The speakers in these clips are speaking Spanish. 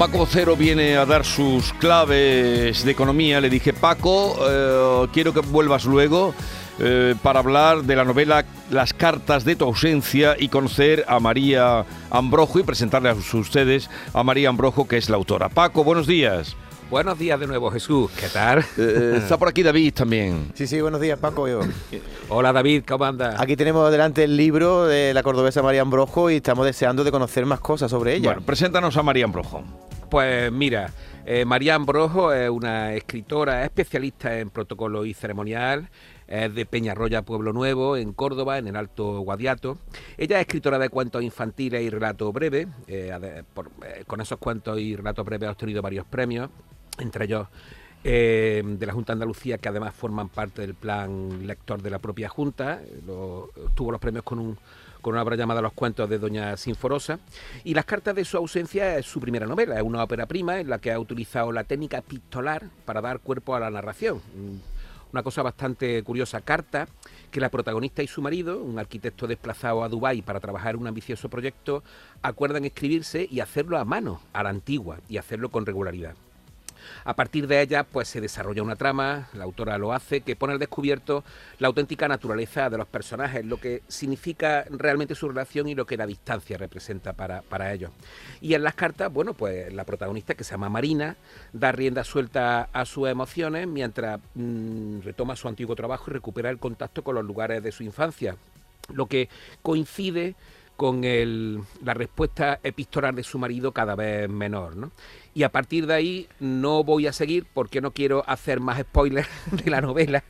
Paco Cero viene a dar sus claves de economía, le dije, Paco, eh, quiero que vuelvas luego eh, para hablar de la novela Las cartas de tu ausencia y conocer a María Ambrojo y presentarle a ustedes a María Ambrojo, que es la autora. Paco, buenos días. Buenos días de nuevo, Jesús. ¿Qué tal? Eh, está por aquí David también. Sí, sí, buenos días, Paco. Yo. Hola, David, ¿cómo andas? Aquí tenemos delante el libro de la cordobesa María Ambrojo y estamos deseando de conocer más cosas sobre ella. Bueno, preséntanos a María Ambrojo. Pues mira, eh, María Ambrojo es una escritora especialista en protocolo y ceremonial. Es de Peñarroya, Pueblo Nuevo, en Córdoba, en el Alto Guadiato. Ella es escritora de cuentos infantiles y relatos breves. eh, eh, con esos cuentos y relatos breves ha obtenido varios premios, entre ellos eh, de la Junta de Andalucía, que además forman parte del plan lector de la propia Junta. Tuvo los premios con un con una obra llamada Los cuentos de Doña Sinforosa. Y Las cartas de su ausencia es su primera novela, es una ópera prima en la que ha utilizado la técnica epistolar para dar cuerpo a la narración. Mm, Una cosa bastante curiosa, carta que la protagonista y su marido, un arquitecto desplazado a Dubái para trabajar un ambicioso proyecto, acuerdan escribirse y hacerlo a mano, a la antigua, y hacerlo con regularidad. A partir de ella, pues se desarrolla una trama, la autora lo hace, que pone al descubierto la auténtica naturaleza de los personajes, lo que significa realmente su relación y lo que la distancia representa para, para ellos. Y en las cartas, bueno, pues la protagonista, que se llama Marina, da rienda suelta a sus emociones mientras mm, retoma su antiguo trabajo y recupera el contacto con los lugares de su infancia, lo que coincide con el- la respuesta epistolar de su marido cada vez menor, ¿no? Y a partir de ahí no voy a seguir porque no quiero hacer más spoilers de la novela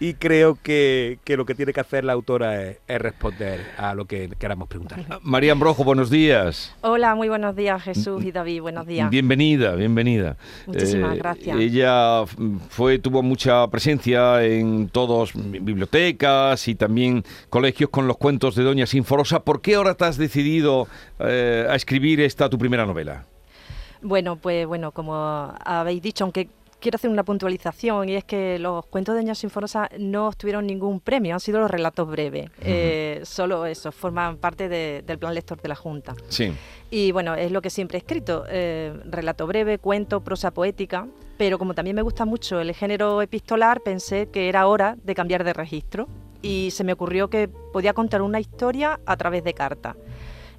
y creo que, que lo que tiene que hacer la autora es, es responder a lo que queramos preguntarle. María Ambrojo, buenos días. Hola, muy buenos días Jesús y David, buenos días. Bienvenida, bienvenida. Muchísimas gracias. Ella fue, tuvo mucha presencia en todos bibliotecas y también colegios con los cuentos de Doña Sinforosa. ¿Por qué ahora te has decidido eh, a escribir esta tu primera novela? Bueno, pues bueno, como habéis dicho, aunque quiero hacer una puntualización y es que los cuentos de Doña Sinforosa no obtuvieron ningún premio, han sido los relatos breves. Eh, solo eso, forman parte de- del plan lector de la Junta. Sí. Y bueno, es lo que siempre he escrito, eh, relato breve, cuento, prosa poética, pero como también me gusta mucho el género epistolar, pensé que era hora de cambiar de registro y se me ocurrió que podía contar una historia a través de cartas.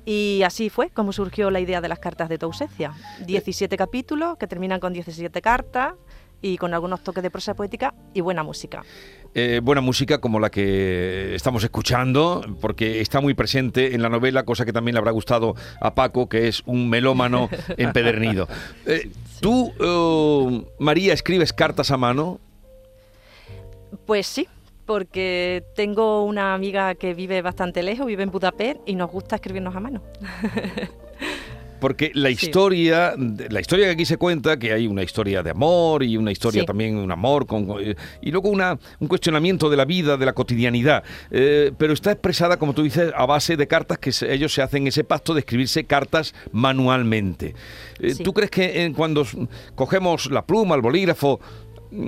Y así fue como surgió la idea de las cartas de tu ausencia. 17 capítulos que terminan con 17 cartas y con algunos toques de prosa poética y buena música. Eh, buena música como la que estamos escuchando, porque está muy presente en la novela, cosa que también le habrá gustado a Paco, que es un melómano empedernido. Eh, ¿Tú, eh, María, escribes cartas a mano? Pues sí, porque tengo una amiga que vive bastante lejos, vive en Budapest y nos gusta escribirnos a mano. Porque la Sí. historia, la historia que aquí se cuenta, que hay una historia de amor y una historia Sí. también, un amor, con, y luego una, un cuestionamiento de la vida, de la cotidianidad, eh, pero está expresada, como tú dices, a base de cartas que se- ellos se hacen ese pacto de escribirse cartas manualmente. Eh, Sí. ¿Tú crees que eh, cuando cogemos la pluma, el bolígrafo,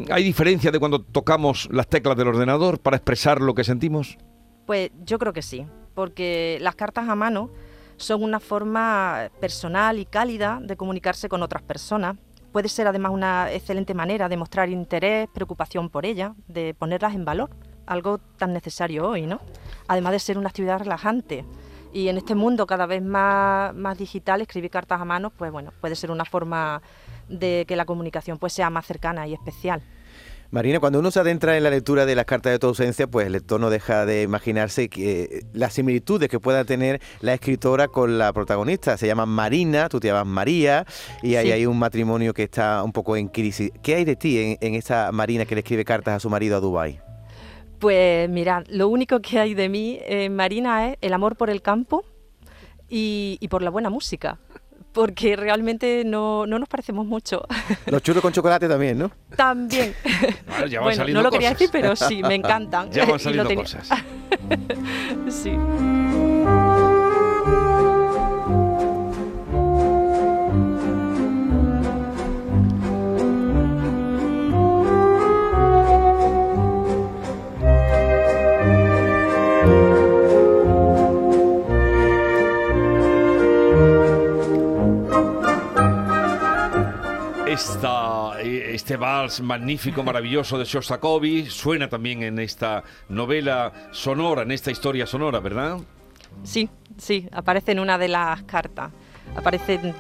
hay diferencia de cuando tocamos las teclas del ordenador para expresar lo que sentimos? Pues yo creo que sí, porque las cartas a mano son una forma personal y cálida de comunicarse con otras personas. Puede ser además una excelente manera de mostrar interés, preocupación por ellas, de ponerlas en valor, algo tan necesario hoy, ¿no? Además de ser una actividad relajante. Y en este mundo cada vez más, más digital, escribir cartas a mano, pues bueno, puede ser una forma de que la comunicación pues sea más cercana y especial. Marina, cuando uno se adentra en la lectura de las cartas de tu ausencia, pues el lector no deja de imaginarse que las similitudes que pueda tener la escritora con la protagonista. Se llama Marina, tú te llamas María, y ahí hay un matrimonio que está un poco en crisis. ¿Qué hay de ti en, en esa Marina que le escribe cartas a su marido a Dubái? Pues mira, lo único que hay de mí, eh, Marina, es el amor por el campo y, y por la buena música porque realmente no, no, nos parecemos mucho. Los churros con chocolate también, ¿no? También. Bueno, ya van bueno saliendo no lo quería decir, pero sí, me encantan. Ya van saliendo cosas. sí. Esta, eh, este vals magnífico, maravilloso de Shostakovich suena también en esta novela sonora, en esta historia sonora, ¿verdad? Sí, sí, aparece en una de las cartas. Aparece, mm,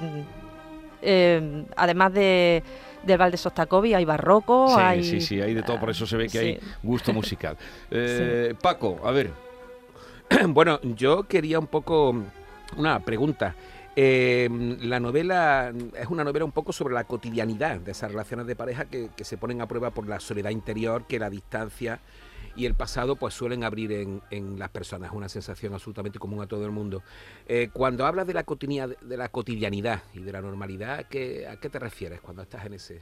eh, además de, del Val de Sostakovich, hay barroco, Sí, hay... sí, sí, hay de todo, por eso se ve que hay gusto musical. Eh, Paco, a ver, Bueno, yo quería un poco una pregunta. Eh, la novela es una novela un poco sobre la cotidianidad de esas relaciones de pareja que, que se ponen a prueba por la soledad interior, que la distancia y el pasado pues suelen abrir en, en las personas, una sensación absolutamente común a todo el mundo. Eh, cuando hablas de la, de la cotidianidad y de la normalidad, ¿qué- ¿a qué te refieres cuando estás en ese...?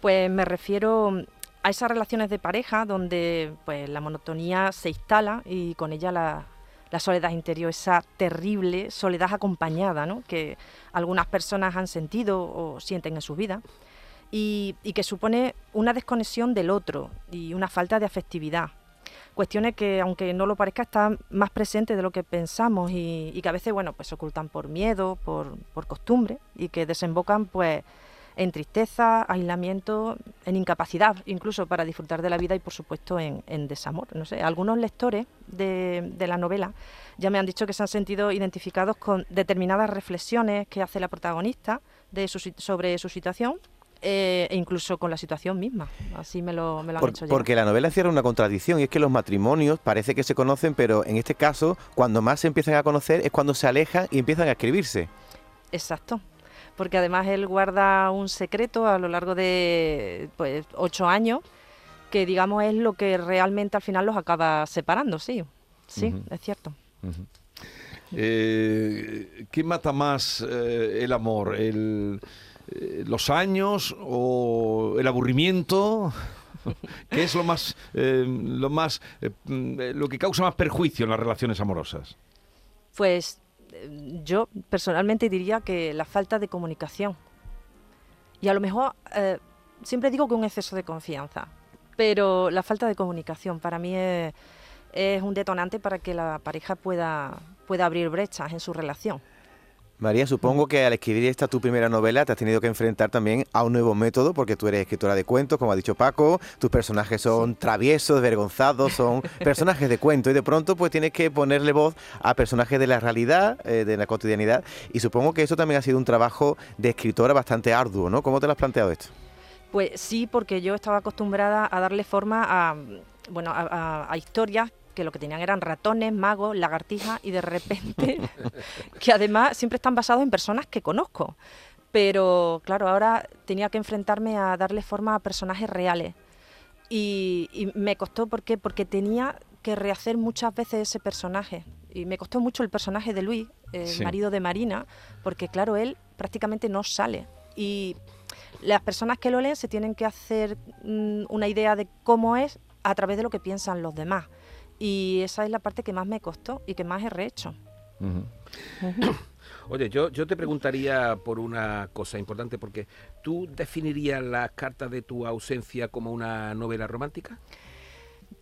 Pues me refiero a esas relaciones de pareja donde pues la monotonía se instala y con ella la, la soledad interior, esa terrible soledad acompañada, ¿no? que algunas personas han sentido o sienten en su vida y, que supone una desconexión del otro y una falta de afectividad. Cuestiones que, aunque no lo parezca, están más presentes de lo que pensamos y, y que a veces, bueno, pues se ocultan por miedo, por, por costumbre y que desembocan, pues, en tristeza, aislamiento, en incapacidad, incluso para disfrutar de la vida y, por supuesto, en, en desamor. No sé, algunos lectores de, de la novela ya me han dicho que se han sentido identificados con determinadas reflexiones que hace la protagonista de su sobre su situación eh, e incluso con la situación misma. Así me lo, me lo han Por- dicho ya. porque la novela cierra una contradicción y es que los matrimonios parece que se conocen, pero en este caso, cuando más se empiezan a conocer es cuando se alejan y empiezan a escribirse. Exacto. Porque además él guarda un secreto a lo largo de pues, ocho años, que digamos es lo que realmente al final los acaba separando, sí. Sí, es cierto. eh, ¿qué mata más eh, el amor? ¿El, eh, ¿Los años o el aburrimiento? ¿Qué es lo más, eh, lo más, mm, lo que causa más perjuicio en las relaciones amorosas? Pues yo personalmente diría que la falta de comunicación. Y a lo mejor eh, siempre digo que un exceso de confianza, pero la falta de comunicación para mí es, es un detonante para que la pareja pueda, pueda abrir brechas en su relación. María, supongo que al escribir esta tu primera novela te has tenido que enfrentar también a un nuevo método, porque tú eres escritora de cuentos, como ha dicho Paco, tus personajes son traviesos, vergonzados, son personajes de cuento, y de pronto pues tienes que ponerle voz a personajes de la realidad, eh, de la cotidianidad, y supongo que eso también ha sido un trabajo de escritora bastante arduo, ¿no? ¿Cómo te lo has planteado esto? Pues sí, porque yo estaba acostumbrada a darle forma a, bueno, a, a- a historias que lo que tenían eran ratones, magos, lagartijas y de repente, que además siempre están basados en personas que conozco. Pero claro, ahora tenía que enfrentarme a darle forma a personajes reales. Y, y me costó, ¿por qué? Porque tenía que rehacer muchas veces ese personaje. Y me costó mucho el personaje de Luis, el Sí. marido de Marina, porque claro, él prácticamente no sale. Y las personas que lo leen se tienen que hacer mm, una idea de cómo es a través de lo que piensan los demás. Y esa es la parte que más me costó y que más he rehecho. Oye, yo, yo te preguntaría por una cosa importante, porque ¿tú definirías las cartas de tu ausencia como una novela romántica?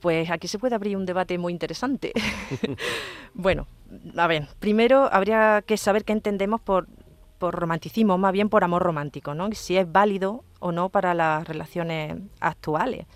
Pues aquí se puede abrir un debate muy interesante. bueno, a ver, primero habría que saber qué entendemos por, por romanticismo, más bien por amor romántico, ¿no? Si es válido o no para las relaciones actuales.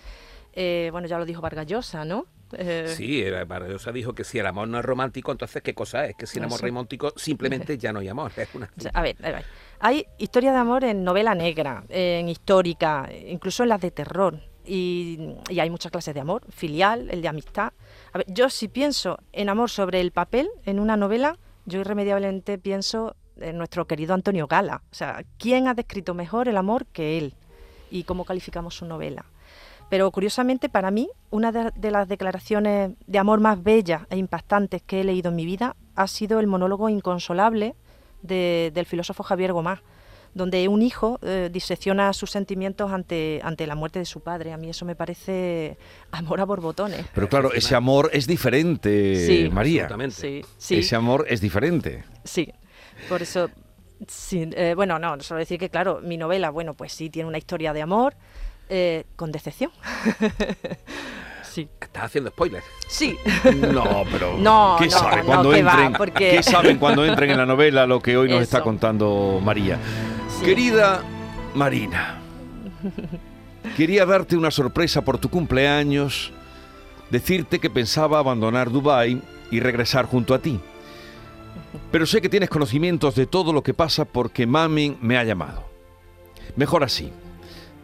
Eh, bueno, ya lo dijo Vargas Llosa, ¿no? Eh, Sí, era- Barrosa dijo que si el amor no es romántico, entonces ¿qué cosa es? Que si el amor Eso. romántico simplemente ya no hay amor. Es una... A ver, a ver, hay historias de amor en novela negra, en histórica, incluso en las de terror. y, y hay muchas clases de amor, filial, el de amistad. A ver, yo si pienso en amor sobre el papel en una novela, yo irremediablemente pienso en nuestro querido Antonio Gala. O sea, ¿quién ha descrito mejor el amor que él? ¿Y cómo calificamos su novela? Pero curiosamente para mí, una de, de las declaraciones de amor más bellas e impactantes que he leído en mi vida ha sido el monólogo inconsolable de- del filósofo Javier Gomás, donde un hijo eh, disecciona sus sentimientos ante, ante la muerte de su padre. A mí eso me parece amor a borbotones. Pero claro, ese amor es diferente, Sí. María. Sí, sí. Ese amor es diferente. Sí, por eso, sí, eh, bueno, no, solo decir que, claro, mi novela, bueno, pues sí, tiene una historia de amor eh, con decepción. sí. Estás haciendo spoilers. Sí, No, pero No, ¿qué no, no, cuando que va, entren? porque- ¿Qué saben cuando entren en la novela lo que hoy nos está contando María? Sí. Querida Marina, quería darte una sorpresa por tu cumpleaños, decirte que pensaba abandonar Dubái y regresar junto a ti. Pero sé que tienes conocimientos de todo lo que pasa porque Mami me ha llamado. Mejor así.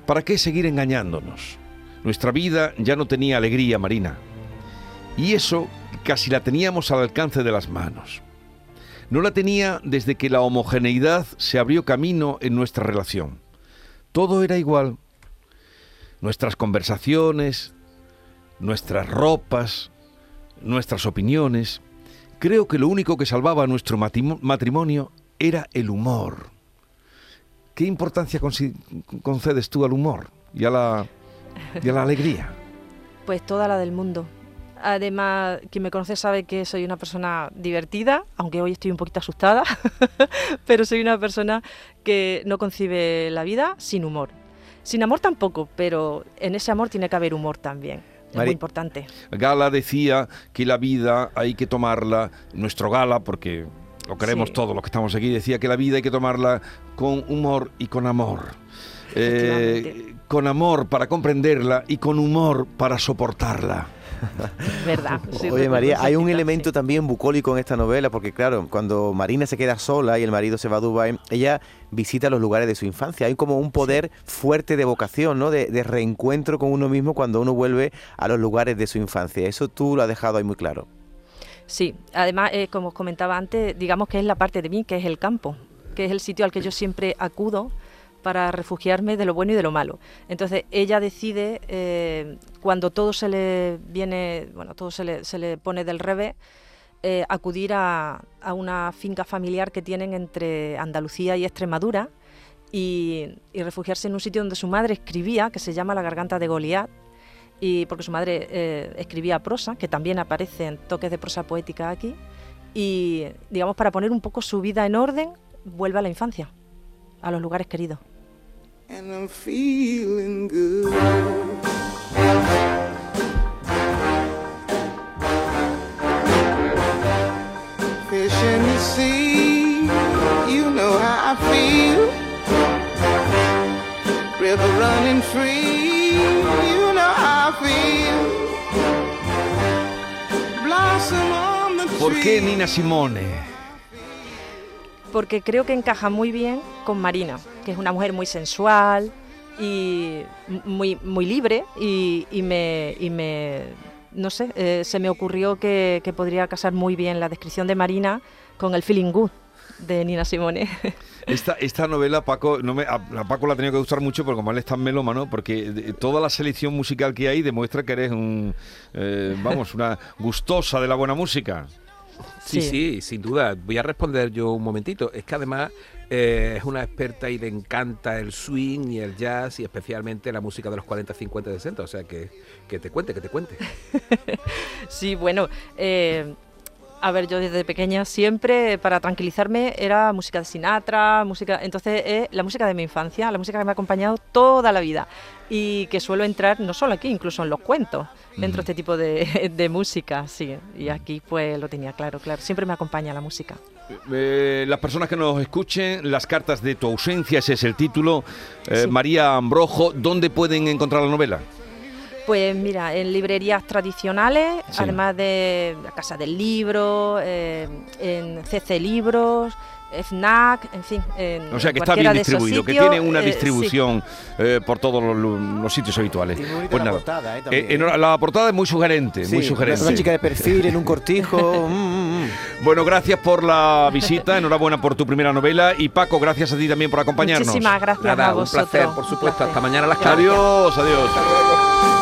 ¿Para qué seguir engañándonos? Nuestra vida ya no tenía alegría, Marina. Y eso casi la teníamos al alcance de las manos. No la tenía desde que la homogeneidad se abrió camino en nuestra relación. Todo era igual. Nuestras conversaciones, nuestras ropas, nuestras opiniones. Creo que lo único que salvaba nuestro matimo- matrimonio era el humor. ¿Qué importancia concedes tú al humor y a la, y a la alegría? pues toda la del mundo. Además, quien me conoce sabe que soy una persona divertida, aunque hoy estoy un poquito asustada, pero soy una persona que no concibe la vida sin humor. Sin amor tampoco, pero en ese amor tiene que haber humor también. Es Mari- muy importante. Gala decía que la vida hay que tomarla, nuestro Gala, porque lo queremos Sí. todos los que estamos aquí, decía que la vida hay que tomarla con humor y con amor. Eh, con amor para comprenderla y con humor para soportarla. ¿Verdad? Sí, Oye María, hay un sí. elemento también bucólico en esta novela, porque claro, cuando Marina se queda sola y el marido se va a Dubái, ella visita los lugares de su infancia. Hay como un poder fuerte de vocación, ¿no? De, de reencuentro con uno mismo cuando uno vuelve a los lugares de su infancia. Eso tú lo has dejado ahí muy claro. Sí, además, eh, como os comentaba antes, digamos que es la parte de mí, que es el campo, que es el sitio al que yo siempre acudo para refugiarme de lo bueno y de lo malo. Entonces, ella decide, eh, cuando todo se le viene, bueno, todo se le, se le pone del revés, eh, acudir a, a una finca familiar que tienen entre Andalucía y Extremadura y, y refugiarse en un sitio donde su madre escribía, que se llama La Garganta de Goliat, y porque su madre eh, escribía prosa, que también aparece en toques de prosa poética aquí, y digamos para poner un poco su vida en orden, vuelve a la infancia, a los lugares queridos. the sea, you know how I feel. River running free, ¿Por qué tree. Nina Simone? Porque creo que encaja muy bien con Marina, que es una mujer muy sensual y muy, muy libre y, y me, y me, no sé, eh, se me ocurrió que, que podría casar muy bien la descripción de Marina con el feeling good de Nina Simone. Esta, esta novela, Paco, no me, a, a Paco la ha tenido que gustar mucho porque como él es tan melómano, porque de- toda la selección musical que hay demuestra que eres un, eh, vamos, una gustosa de la buena música. Sí, Sí. sí, sin duda. Voy a responder yo un momentito. Es que además eh, es una experta y le encanta el swing y el jazz y especialmente la música de los 40, 50, 60. O sea, que, que te cuente, que te cuente. Sí, bueno, eh, a ver, yo desde pequeña siempre para tranquilizarme era música de Sinatra, música, entonces es la música de mi infancia, la música que me ha acompañado toda la vida y que suelo entrar no solo aquí, incluso en los cuentos, dentro de este tipo de, de música, sí, y aquí pues lo tenía claro, claro, siempre me acompaña la música. Eh, las personas que nos escuchen, las cartas de tu ausencia, ese es el título. Eh, Sí. María Ambrojo, ¿dónde pueden encontrar la novela? Pues mira, en librerías tradicionales, Sí. además de la Casa del Libro, eh, en CC Libros, FNAC, en fin. en O sea que está bien distribuido, que tiene una eh, sí. distribución eh, por todos los, los sitios habituales. Y muy bonita Pues la nada. portada, ¿eh? Eh, También. la portada es muy sugerente, Sí, muy sugerente. Una chica de perfil en un cortijo. mm, mm, mm. Bueno, gracias por la visita, enhorabuena por tu primera novela y Paco, gracias a ti también por acompañarnos. Muchísimas gracias Nada, a un vosotros. placer, por supuesto. placer. Hasta mañana a las Gracias. Adiós, adiós.